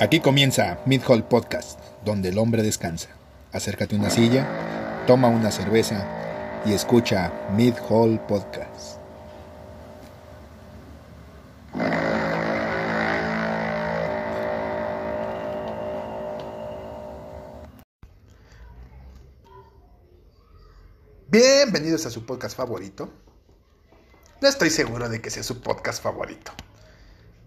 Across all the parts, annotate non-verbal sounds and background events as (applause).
Aquí comienza Mid Hall Podcast, donde el hombre descansa. Acércate a una silla, toma una cerveza y escucha Mid Hall Podcast. Bienvenidos a su podcast favorito. No estoy seguro de que sea su podcast favorito.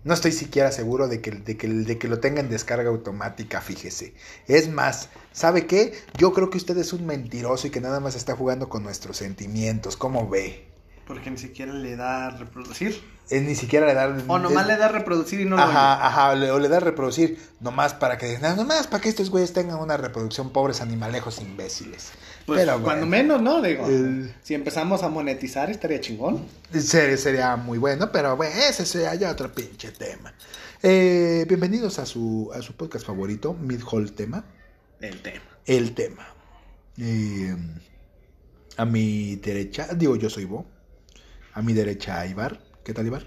No estoy siquiera seguro de que, de, que, de que, lo tenga en descarga automática, fíjese. Es más, ¿sabe qué? Yo creo que usted es un mentiroso y que nada más está jugando con nuestros sentimientos. ¿Cómo ve? Porque ni siquiera le da a reproducir. Es, ni siquiera le da... O nomás es, le da a reproducir y no ajá, lo oye. Ajá, le, o le da a reproducir nomás para que... No, nomás para que estos güeyes tengan una reproducción, pobres animalejos imbéciles. Pues Pero, cuando bueno, menos, ¿no? Digo, El- si empezamos a monetizar estaría chingón. Sería, sería muy bueno, pero bueno, ese sería ya otro pinche tema. Eh, bienvenidos a su, a su podcast favorito, Mid Hall Tema. El tema. el tema. Eh, a mi derecha, digo yo soy Bo. A mi derecha Ibar. ¿Qué tal Ibar?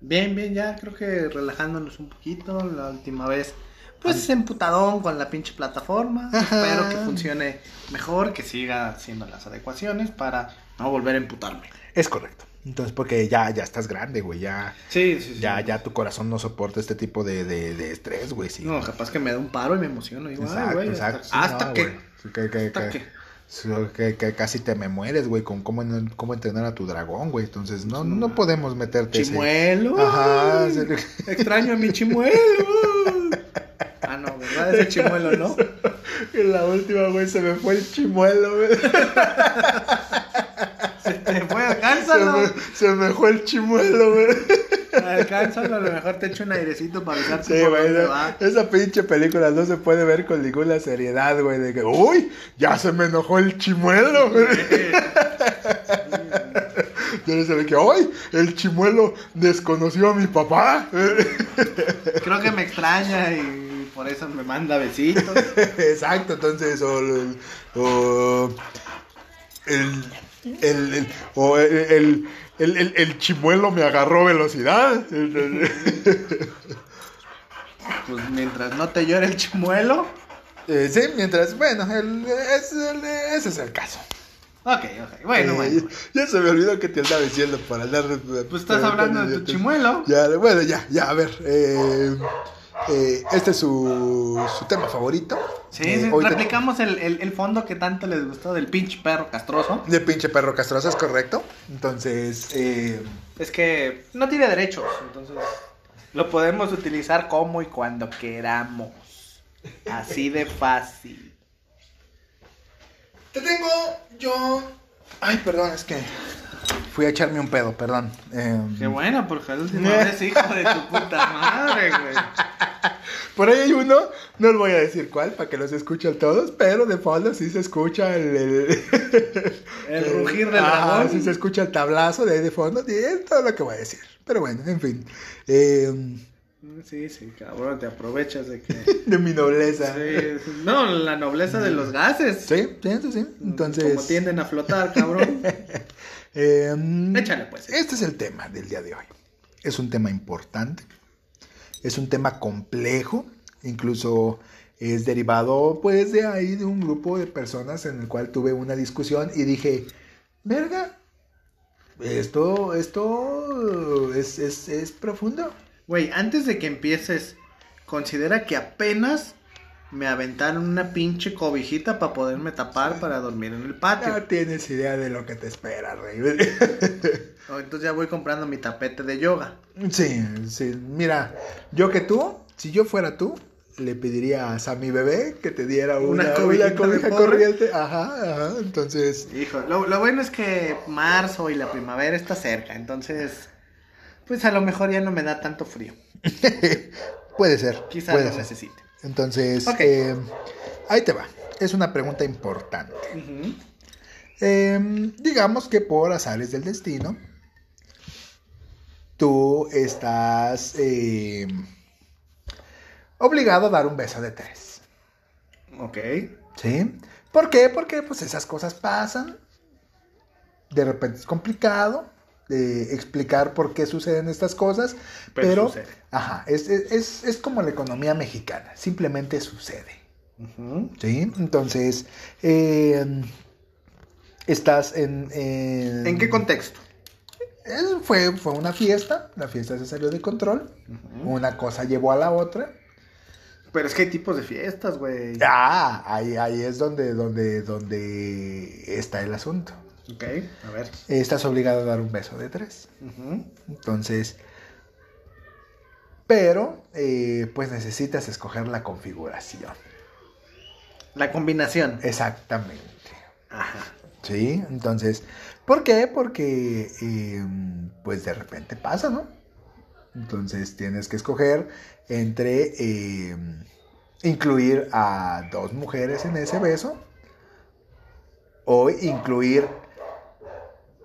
Bien, bien, ya creo que relajándonos un poquito. La última vez, pues emputadón con la pinche plataforma. Ajá. Espero que funcione mejor, que siga haciendo las adecuaciones para no volver a emputarme. Es correcto. Entonces, porque ya, ya estás grande, güey. Ya, Sí, sí, sí. ya, ya tu corazón no soporta este tipo de, de, de estrés, güey. Sí. No, capaz que me da un paro y me emociono. Exacto, güey, exacto. hasta, Sí, hasta no, que. güey. Sí, que, que- hasta que- que. que- casi te me mueres, güey, con cómo, en- cómo entrenar a tu dragón, güey. Entonces, no, no podemos meterte ese- Chimuelo. Ajá, ay, sí. Extraño a mi chimuelo. Ah, no, ¿verdad? Ese chimuelo, ¿no? En (laughs) la última, güey, se me fue el chimuelo, güey. (laughs) Se fue, Se alcánzalo. me, se me fue el chimuelo, güey. Alcánzalo, a lo mejor te echo un airecito para avisarte Sí, por güey. dónde esa- va. Esa pinche película no se puede ver con ninguna seriedad, güey. De que, uy, ya se me enojó el chimuelo, güey. Ya se ve que, uy, el chimuelo desconoció a mi papá. Creo que me extraña y por eso me manda besitos. (laughs) Exacto, entonces, o el, el, el- o el, el, el- el- el chimuelo me agarró velocidad. Pues mientras no te llore el chimuelo. Eh, sí, mientras, bueno, el- es- ese es el caso. Ok, ok. Bueno, Eh, bueno. Ya se me olvidó que te andaba diciendo para andar. Pues estás hablando de tu chimuelo. Ya, bueno, ya, ya, a ver. eh, eh, este es su, su tema favorito. Sí, Eh, sí, te- replicamos el, el, el fondo que tanto les gustó del pinche perro castroso. De pinche perro castroso, es correcto. Entonces, eh, Es que no tiene derechos, entonces lo podemos utilizar como y cuando queramos. Así de fácil. te tengo yo. Ay, perdón, es que fui a echarme un pedo, perdón. Eh, Qué bueno, porque última vez, hijo de tu puta madre, güey. (laughs) Por ahí hay uno, no les voy a decir cuál para que los escuchen todos, pero de fondo sí se escucha el. El, (laughs) El rugir del Ajá, dragón. sí se escucha el tablazo de ahí de fondo, y es todo lo que voy a decir. Pero bueno, en fin. Eh, Sí, sí, cabrón, te aprovechas de que... (laughs) de mi nobleza. Sí. No, la nobleza de los gases. Sí, sí, sí, sí. Entonces. Como tienden a flotar, cabrón. (laughs) eh, Échale, pues. Este es el tema del día de hoy. Es un tema importante. Es un tema complejo. Incluso es derivado, pues, de ahí de un grupo de personas en el cual tuve una discusión y dije, verga, esto, esto es, es, es profundo. Güey, antes de que empieces, considera que apenas me aventaron una pinche cobijita para poderme tapar para dormir en el patio. No tienes idea de lo que te espera, rey. (laughs) Oh, Entonces ya voy comprando mi tapete de yoga. Sí, sí. Mira, yo que tú, si yo fuera tú, le pedirías a mi bebé que te diera una, cobija pobre. corriente. Ajá, ajá. Entonces, Hijo, lo, lo bueno es que marzo y la primavera está cerca, entonces, pues a lo mejor ya no me da tanto frío. (laughs) puede ser. Quizás puede lo ser. necesite. Entonces, eh, ahí te va. Es una pregunta importante. Eh, digamos que por azares del destino, tú estás eh, obligado a dar un beso de tres. Ok. ¿Sí? ¿Por qué? Porque pues esas cosas pasan. De repente es complicado. Eh, explicar por qué suceden estas cosas, Pero pero, sucede. ajá, es, es- es- como la economía mexicana, simplemente sucede. ¿Sí? Entonces, eh, estás en... en- ¿En qué contexto? Es- fue, fue una fiesta, la fiesta se salió de control, una cosa llevó a la otra. Pero es que hay tipos de fiestas, güey. Ah, ahí, ahí es donde, donde, donde está el asunto. Ok, a ver. Estás obligado a dar un beso de tres. Entonces, pero, eh, pues necesitas escoger la configuración. La combinación. Exactamente. Ajá. Sí, entonces, ¿por qué? Porque, eh, pues de repente pasa, ¿no? Entonces tienes que escoger entre eh, incluir a dos mujeres en ese beso o incluir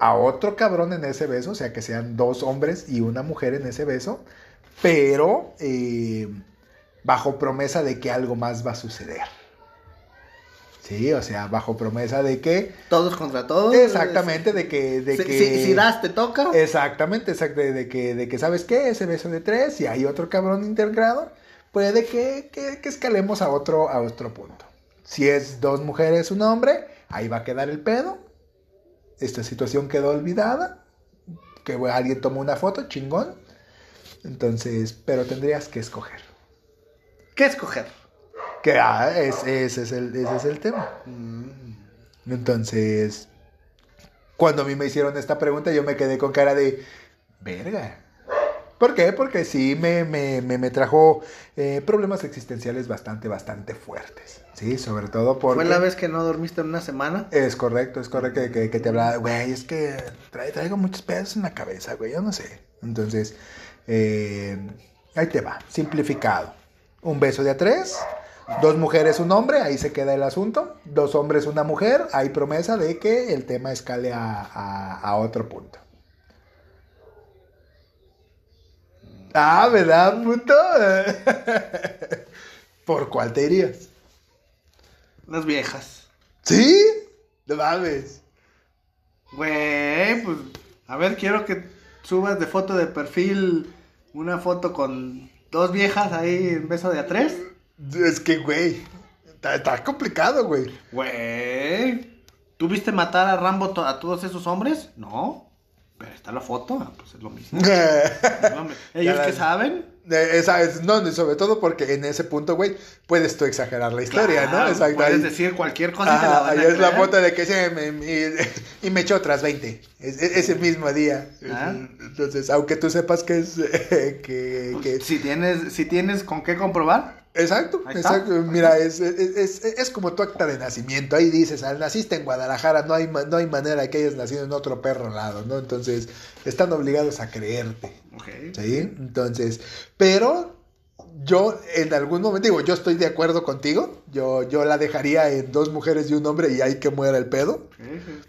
a otro cabrón en ese beso, o sea, que sean dos hombres y una mujer en ese beso, pero eh, bajo promesa de que algo más va a suceder. Sí, o sea, bajo promesa de que Todos contra todos. Exactamente, de que... De Si, que si- si das, te toca. Exactamente, exacto, de que, de que, ¿sabes qué? Ese beso de tres y hay otro cabrón integrado, puede que, que, que escalemos a otro, a otro punto. Si es dos mujeres, un hombre, ahí va a quedar el pedo. Esta situación quedó olvidada. Que alguien tomó una foto, chingón. Entonces, pero tendrías que escoger. ¿Qué escoger? Que ah, es- ese, es el, ese es el tema. Entonces, cuando a mí me hicieron esta pregunta, yo me quedé con cara de, verga. ¿Por qué? Porque sí me, me, me, me trajo eh, problemas existenciales bastante, bastante fuertes. Sí, sobre todo porque... ¿Fue la vez que no dormiste en una semana? Es correcto, es correcto que, que te hablaba, güey, es que traigo muchos pedos en la cabeza, güey, yo no sé. Entonces, eh, ahí te va, simplificado. Un beso de a tres, dos mujeres, un hombre, ahí se queda el asunto. Dos hombres, una mujer, hay promesa de que el tema escale a, a- a otro punto. Ah, ¿verdad, puto? (laughs) ¿Por cuál te irías? Las viejas. ¿Sí? No mames. Güey, pues. A ver, quiero que subas de foto de perfil una foto con dos viejas ahí en beso de a tres. Es que, güey, está, está complicado, güey. Güey. ¿Tú viste matar a Rambo to- a todos esos hombres? No. Pero está la foto, ah, pues es lo mismo. (laughs) ¿Ellos la- saben? Esa es, no, sobre todo porque en ese punto, güey, puedes tú exagerar la historia, Claro, ¿no? Exacto. Puedes ahí- decir cualquier cosa y te la Ajá, van a ahí es la foto de que se me, y, (laughs) y me echó otras 20. Es- es- ese mismo día. Ah. Entonces, aunque tú sepas que es. (laughs) que, que- Si tienes, si tienes con qué comprobar. Exacto, exacto. Mira, es, es, es- es como tu acta de nacimiento. Ahí dices, ah, naciste en Guadalajara, no hay, no hay manera que hayas nacido en otro perro lado, ¿no? Entonces, están obligados a creerte. Ok. ¿Sí? Entonces, pero yo en algún momento, digo, yo estoy de acuerdo contigo. Yo, yo la dejaría en dos mujeres y un hombre y ahí que muera el pedo.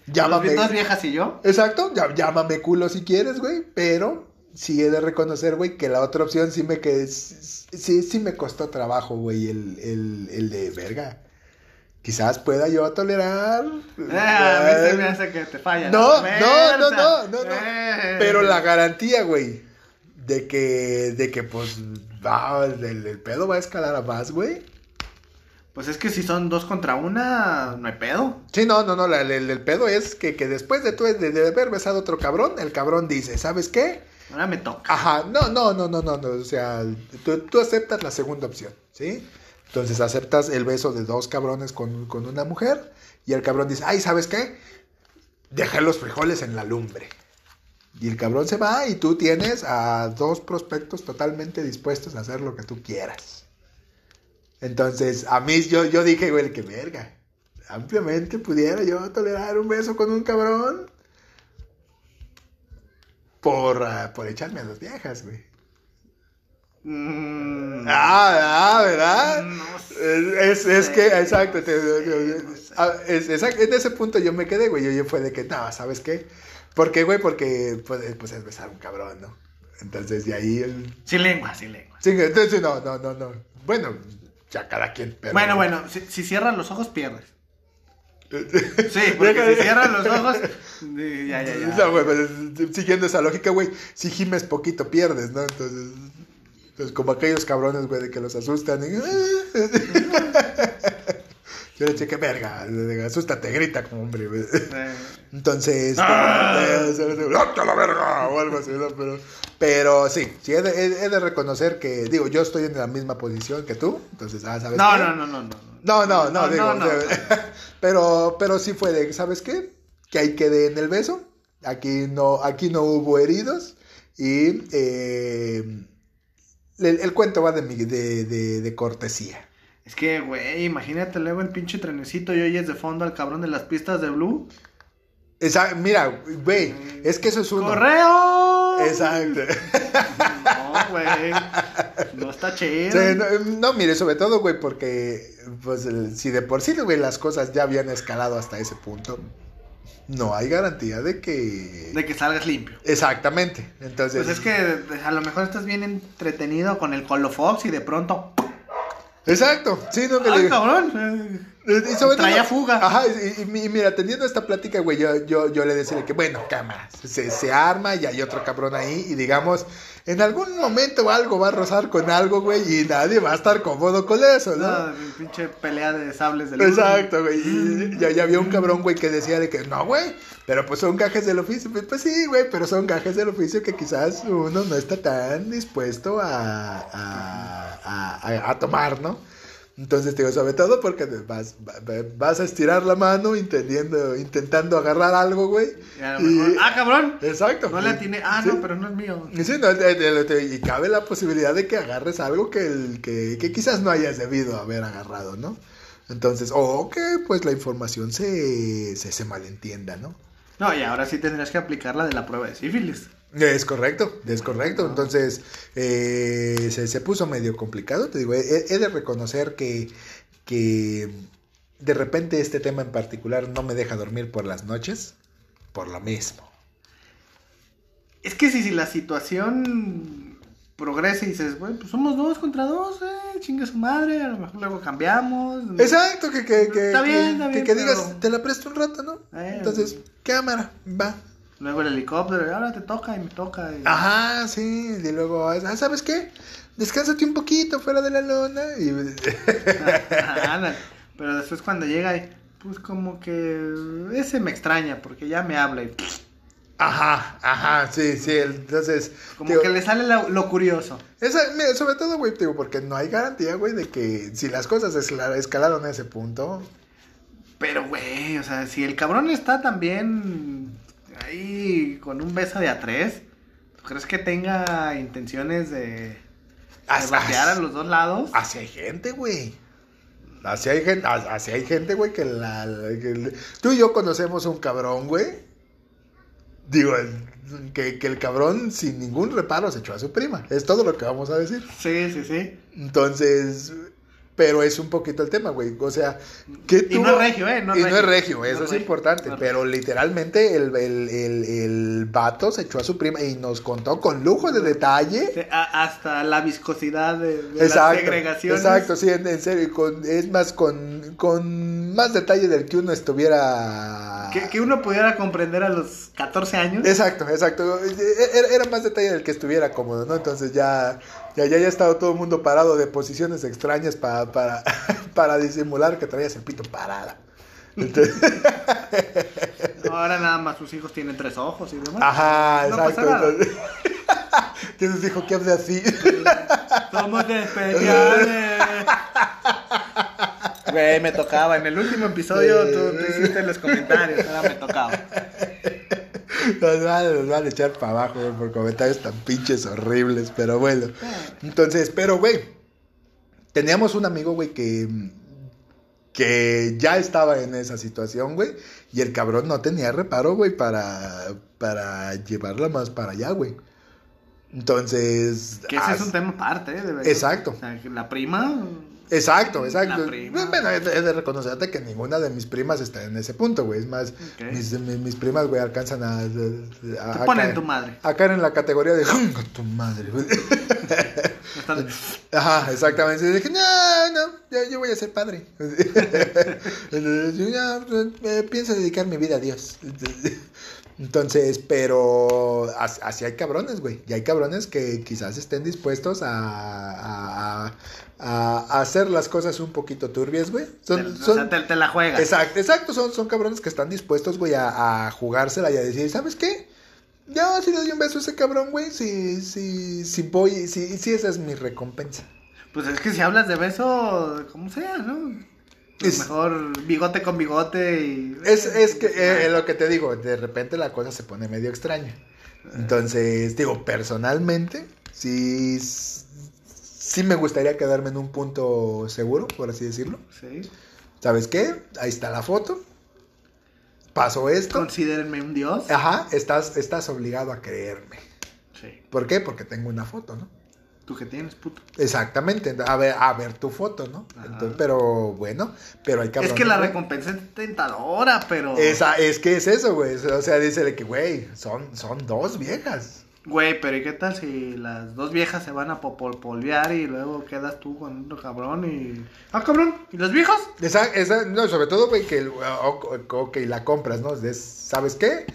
Llámame. Dos viejas y yo. Exacto, llámame culo si quieres, güey, pero sí he de reconocer, güey, que la otra opción sí me que sí, sí me costó trabajo, güey, el, el, el de verga. Quizás pueda yo tolerar. Ah, a mí se me hace que te falla. No, no, no, no, no, no. Eh. Pero la garantía, güey, de que, de que pues, va, el, el pedo va a escalar a más, güey. Pues es que si son dos contra una, no hay pedo. Sí, no, no, no, la- el, el pedo es que, que después de, tú, de, de haber besado a otro cabrón, el cabrón dice, ¿sabes qué? Ahora me toca. Ajá, no, no, no, no, no, no, o sea, tú, aceptas la segunda opción, ¿sí? Entonces aceptas el beso de dos cabrones con, con una mujer y el cabrón dice, ay, ¿sabes qué? Dejé los frijoles en la lumbre. Y el cabrón se va y tú tienes a dos prospectos totalmente dispuestos a hacer lo que tú quieras. Entonces, a mí yo, yo dije, güey, que verga. Ampliamente pudiera yo tolerar un beso con un cabrón por, ah, por echarme a las viejas, güey. Mm, Ah, ah, ¿verdad? No sé. Es, es, es que, exacto, te- No sé. ah, es- exact- en ese punto yo me quedé, güey, yo, yo fue de que, no, ¿sabes qué? ¿Por qué, güey? Porque, pues, pues es besar a un cabrón, ¿no? Entonces, de ahí el... Sin lengua, sin lengua. Sí, entonces, no, no, no, no. Bueno, ya cada quien, pero... Bueno, bueno, si, si cierras los ojos, pierdes. Sí, porque si cierran los ojos. Ya, ya, ya. No, güey, pues, siguiendo esa lógica, güey, si gimes poquito pierdes, ¿no? Entonces, pues como aquellos cabrones, güey, de que los asustan. Y... (laughs) Yo le dije, qué verga, asústate, grita como hombre. Entonces, ¡Ah! ¡Lata la verga! O algo así, ¿no? Pero, pero sí, sí he de, he- de reconocer que, digo, yo estoy en la misma posición que tú, entonces, ah, ¿sabes No, qué? no, no, no, no. No, no, no, No, digo, no. (laughs) pero, pero sí fue de, ¿sabes qué? Que ahí quedé en el beso, aquí no, aquí no hubo heridos y eh, el, el cuento va de, mi- de, de, de cortesía. Es que, güey, imagínate luego el pinche trenecito y oyes de fondo al cabrón de las pistas de Blue. Esa, mira, güey, es que eso es uno. ¡Correo! Exacto. No, güey. No está chido. Sí, no, no, mire, sobre todo, güey, porque pues, el- si de por sí, güey, las cosas ya habían escalado hasta ese punto, no hay garantía de que... De que salgas limpio. Exactamente. Entonces... Pues es que a lo mejor estás bien entretenido con el Colofox y de pronto. Exacto. Sí, no, que ¡Ay, le- cabrón! Traía fuga. Ajá, y, mira, teniendo esta plática, güey, yo, yo, yo le decía que, bueno, cámara, se, se arma y hay otro cabrón ahí y digamos, en algún momento algo va a rozar con algo, güey, y nadie va a estar cómodo con eso, ¿no? No, mi pinche pelea de sables de luz. Exacto, güey. Y ya, ya había un cabrón, güey, que decía de que no, güey, pero pues son gajes del oficio. Pues, pues sí, güey, pero son gajes del oficio que quizás uno no está tan dispuesto a- a- a tomar, ¿no? Entonces, te digo, sobre todo porque vas, va- vas a estirar la mano intentando, intentando agarrar algo, güey. Y a lo mejor, Y- ¡Ah, cabrón! Exacto. No le atiné. Ah, Sí. no, pero no es mío. Y Sí, no, de- y cabe la posibilidad de que agarres algo que, el, que, que quizás no hayas debido haber agarrado, ¿no? Entonces, o que pues la información se, se, se malentienda, ¿no? No, y ahora sí tendrías que aplicar la de la prueba de sífilis. Es correcto, es correcto. Entonces, eh, se, se puso medio complicado, te digo, he, he de reconocer que, que de repente este tema en particular no me deja dormir por las noches, por lo mismo. Es que si, si la situación progresa y dices, bueno, pues somos dos contra dos, eh, chinga su madre, a lo mejor luego cambiamos. Exacto, que, que, que, Está bien, está bien, que digas, pero- te la presto un rato, ¿no? Eh, Entonces, cámara, va. Luego el helicóptero, y ahora te toca y me toca. y- Ajá, sí, y luego, ah, ¿sabes qué? Descánsate un poquito fuera de la lona y... (laughs) (laughs) Pero después cuando llega, pues como que ese me extraña porque ya me habla y Ajá, ajá, sí, sí, entonces... como digo, que le sale lo curioso. esa- mira, sobre todo, güey, digo, porque no hay garantía, güey, de que si las cosas escala- escalaron a ese punto... Pero, güey, o sea, si el cabrón está también ahí con un beso de a tres, ¿tú crees que tenga intenciones de, de As- batear a los dos lados? Así hay gente, güey. Así hay gente, así hay gente, güey, que la, que Tú y yo conocemos un cabrón, güey. Digo, que, que el cabrón sin ningún reparo se echó a su prima. Es todo lo que vamos a decir. Sí, sí, sí. Entonces, pero es un poquito el tema, güey. O sea, que Y no es regio, ¿eh? No es y no es regio. regio, No eso es regio. importante. No pero literalmente el, el, el, el vato se echó a su prima y nos contó con lujo de detalle. Sí, hasta la viscosidad de, de las Exacto, segregaciones. exacto, sí, en, en serio, con, es más con, con más detalle del que uno estuviera... Que, que uno pudiera comprender a los 14 años. Exacto, exacto, era, era más detalle del que estuviera cómodo, ¿no? Entonces ya, ya, ya, ya estaba todo el mundo parado de posiciones extrañas para, para, (laughs) para disimular que traías el pito parada. Entonces, Ahora nada más sus hijos tienen tres ojos y demás. ajá, No exacto. pasa nada. entonces- Tienes (laughs) dijo que hable así. Somos especiales. Güey, me tocaba. En el último episodio tú, tú hiciste los comentarios. Ahora me tocaba. Nos van, nos van a echar para abajo güey, por comentarios tan pinches horribles, pero bueno. Entonces, pero güey, teníamos un amigo, güey, que, que ya estaba en esa situación, güey, y el cabrón no tenía reparo, güey, para, para llevarla más para allá, güey. Entonces... Que ese es un tema aparte, ¿eh? De verdad. Exacto. O sea, la prima. Exacto, exacto. Bueno, he de, reconocerte que ninguna de mis primas está en ese punto, güey. Es más, mis, mis, mis primas, güey, alcanzan a... a, a ponen caer- tu madre. A caer en la categoría de... "Junga tu madre, güey". (laughs) Ajá, exactamente. Y dije, no, no, yo, yo voy a ser padre. (laughs) yo ya eh, pienso dedicar mi vida a Dios. Entonces, pero así hay cabrones, güey. Y hay cabrones que quizás estén dispuestos a, a, a, hacer las cosas un poquito turbias, güey. Son, te, son, te, la juegas. Exacto, exacto. Son, son cabrones que están dispuestos, güey, a, a jugársela y a decir, ¿sabes qué? Yo si le doy un beso a ese cabrón, güey, si, si, si voy, si, si esa es mi recompensa. Pues es que si hablas de beso, como sea, ¿no? Es, mejor bigote con bigote y... Es, es que, eh, lo que te digo, de repente la cosa se pone medio extraña. Entonces, digo, personalmente, sí, sí me gustaría quedarme en un punto seguro, por así decirlo. Sí. ¿Sabes qué? Ahí está la foto. Pasó esto. Considérenme un dios. Ajá, estás, estás obligado a creerme. Sí. ¿Por qué? Porque tengo una foto, ¿no? Tú que tienes, puto. Exactamente, a ver, a ver tu foto, ¿no? Entonces, pero bueno, pero hay que Es que la recompensa es tentadora, pero. Esa, es que es eso, güey. O sea, dice que, güey, son, son dos viejas. Güey, pero ¿y qué tal si las dos viejas se van a popolvear y luego quedas tú con otro cabrón y... Ah, cabrón, ¿y los viejos? Esa, esa, no, sobre todo, güey, que, ok, la compras, ¿no? ¿Sabes qué?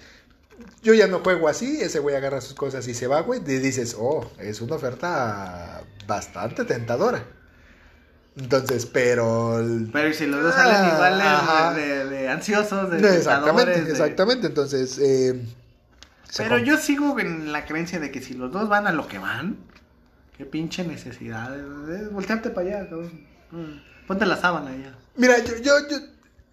Yo ya no juego así, ese güey agarra sus cosas y se va, güey, y dices, oh, es una oferta bastante tentadora. Entonces, pero... Pero si los dos salen ah, igual de, ansiosos, de Exactamente, exactamente, entonces... Eh, pero yo sigo en la creencia de que si los dos van a lo que van, qué pinche necesidad. voltearte para allá, cabrón. Mm. Ponte la sábana ya. Mira, yo, yo, yo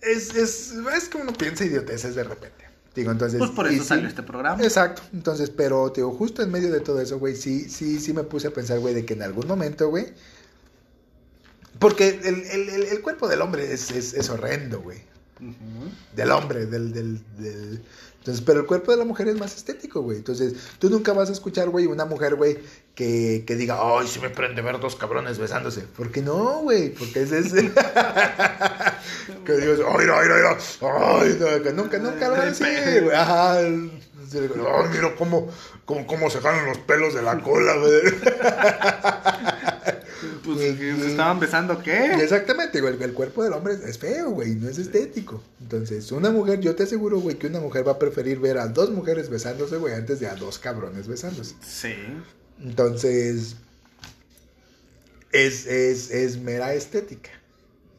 es, es, es que uno piensa idioteces de repente. Digo, entonces. Pues por eso salió este programa. Exacto. Entonces, pero, digo, justo en medio de todo eso, güey, sí, sí, sí me puse a pensar, güey, de que en algún momento, güey. Porque el, el, el, cuerpo del hombre es, es, es horrendo, güey. Del hombre, del, del, del, entonces, pero el cuerpo de la mujer es más estético, güey. Entonces, tú nunca vas a escuchar, güey, una mujer, güey, que, que diga, ay, se me prende ver dos cabrones besándose. ¿Por qué no, güey? Porque es ese. (laughs) que digas, ay, no, ay, no, ay, no, nunca, nunca lo va a decir, güey. Ajá. Ay, mira cómo, cómo, cómo se jalan los pelos de la cola, güey. (laughs) Pues, ¿se estaban besando qué? Exactamente, güey. El cuerpo del hombre es feo, güey. No es estético. Entonces, una mujer, yo te aseguro, güey, que una mujer va a preferir ver a dos mujeres besándose, güey, antes de a dos cabrones besándose. Sí. Entonces, es, es, es mera estética.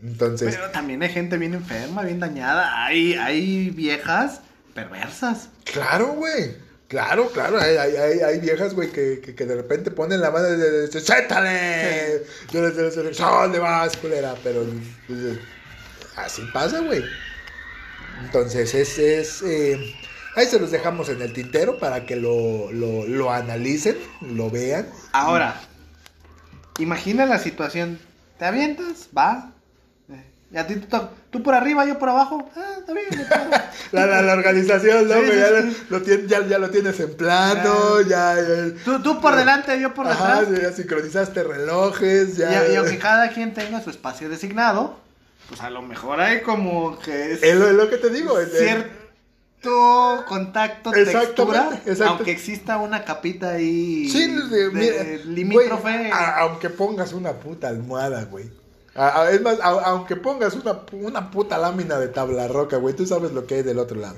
Entonces. Pero también hay gente bien enferma, bien dañada. Hay, hay viejas perversas. Claro, güey. Claro, claro, hay, hay, hay viejas, güey, que, que, que, de repente ponen la mano de, de ¡Sétale! Yo les digo, ¿dónde vas, culera? Pero pues, así pasa, güey. Entonces, es, es eh, ahí se los dejamos en el tintero para que lo, lo, lo analicen, lo vean. Ahora, imagina la situación, te avientas, va, y a ti tú por arriba, yo por abajo. Ah, está bien. (laughs) la, la, la, organización, ¿no? ya, Lo, ya, ya, lo tienes en plano, ya. tú, tú, por delante, yo por detrás. Ajá, ya sincronizaste relojes, ya. Y, aunque cada quien tenga su espacio designado, pues a lo mejor hay como que es. Es lo, que te digo. Cierto contacto, textura, aunque exista una capita ahí sí, de, limítrofe. aunque pongas una puta almohada, güey. Es más, aunque pongas una, una puta lámina de tabla roca, güey, tú sabes lo que hay del otro lado.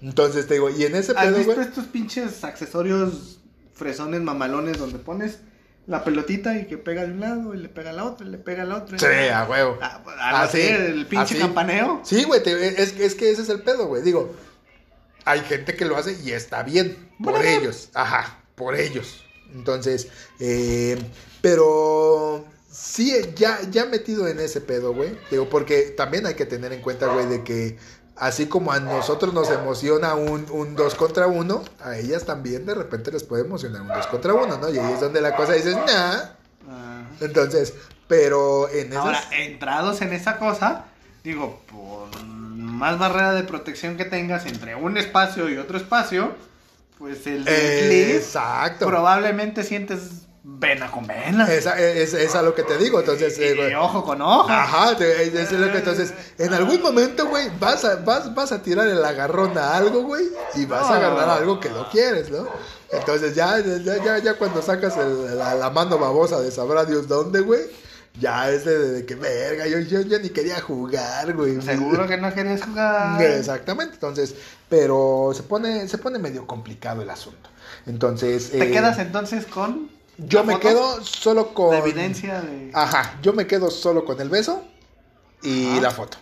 Entonces te digo, y en ese pedo, ¿Has visto estos pinches accesorios fresones mamalones donde pones la pelotita y que pega de un lado y le pega a la otra y le pega a la otra? Sí, a huevo. A, así, el pinche campaneo. Sí, güey, es, es que ese es el pedo, güey. Digo, hay gente que lo hace y está bien, por ellos. Ajá, por ellos. Entonces, eh, pero sí, ya, ya metido en ese pedo, güey. Digo, porque también hay que tener en cuenta, güey, de que así como a nosotros nos emociona un, un dos contra uno, a ellas también de repente les puede emocionar un dos contra uno, ¿no? Y ahí es donde la cosa dices, nah. Ah. Entonces, pero en esas... Ahora, entrados en esa cosa, digo, por más barrera de protección que tengas entre un espacio y otro espacio, pues el Exacto. probablemente sientes vena con vena. Esa, es, es, a lo que te digo, entonces... Eh, ojo con ojo. Ajá, es, lo que entonces, en algún momento, güey, vas a, vas, vas a tirar el agarrón a algo, güey, y vas a agarrar algo que no quieres, ¿no? Entonces ya, ya, ya, ya cuando sacas la, la, mano babosa de sabrá Dios dónde, güey, Ya es de, de que verga, yo, yo, yo ni quería jugar, güey. Seguro que no querías jugar. Exactamente, entonces, pero se pone, se pone medio complicado el asunto. Entonces. ¿Te eh, quedas entonces con? Yo me foto? quedo solo con. La evidencia de. Ajá, yo me quedo solo con el beso y Ajá. la foto.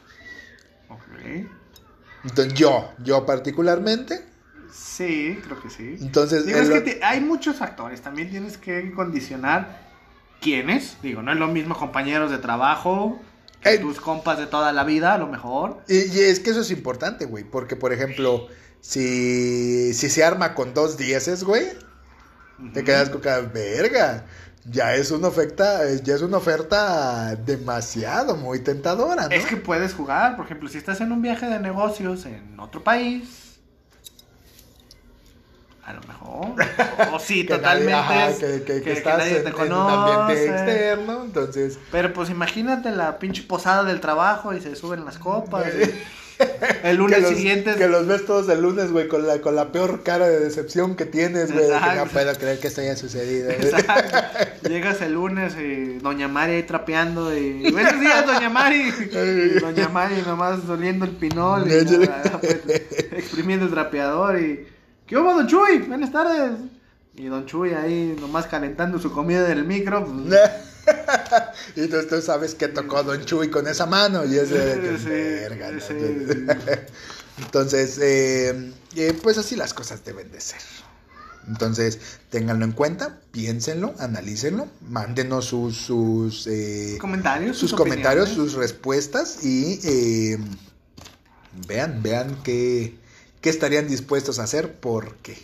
Ok. Entonces, yo, yo particularmente. Sí, creo que sí. Entonces, Digo, es que te- hay muchos factores. También tienes que condicionar quiénes. Digo, no es lo mismo compañeros de trabajo que Eh. tus compas de toda la vida, a lo mejor. Y, y es que eso es importante, güey, porque por ejemplo, si, si se arma con dos dieces, güey, te quedas con cada verga. Ya es una oferta, ya es una oferta demasiado, muy tentadora, ¿no? Es que puedes jugar, por ejemplo, si estás en un viaje de negocios en otro país. A lo mejor. (laughs) O sí, Que totalmente. nadie- ajá, es- que, que- que que estás nadie en, te en un ambiente conoce. externo, entonces... Pero pues imagínate la pinche posada del trabajo y se suben las copas. y (laughs) el lunes que los, siguiente. que los ves todos el lunes, güey, con la, con la peor cara de decepción que tienes, güey, no puedo creer que esto haya sucedido. Exacto. (laughs) Llegas el lunes y Doña Mari ahí trapeando y buenos días Doña Mari y Doña Mari nomás doliendo el pinol y Échale. nada, pues, exprimiendo el trapeador y ¿qué hubo Don Chuy? Buenas tardes y Don Chuy ahí nomás calentando su comida en el micro pues, (laughs) (laughs) y tú, tú sabes que tocó Don Chuy con esa mano y es de Sí, verga, (laughs) Entonces, eh, eh, pues así las cosas deben de ser. Entonces, ténganlo en cuenta, piénsenlo, analícenlo, mándenos sus, sus, eh, comentarios sus comentarios, sus respuestas y eh, vean, vean qué, qué estarían dispuestos a hacer, por qué.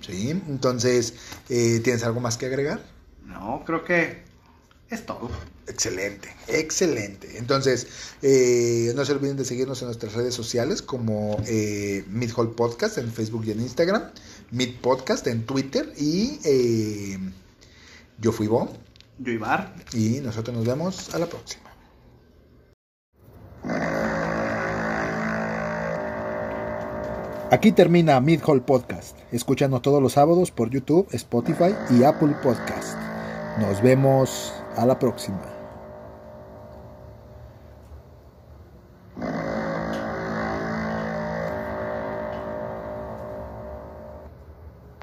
Sí, entonces, eh, ¿tienes algo más que agregar? no creo que es todo Excelente, excelente. Entonces, eh, no se olviden de seguirnos en nuestras redes sociales como eh, Mid Hall Podcast en Facebook y en Instagram, Mid Podcast en Twitter y eh, yo fui Bo yo Ibar y nosotros nos vemos a la próxima. Aquí termina Mid Hall Podcast. Escúchanos todos los sábados por YouTube, Spotify y Apple Podcast. Nos vemos a la próxima.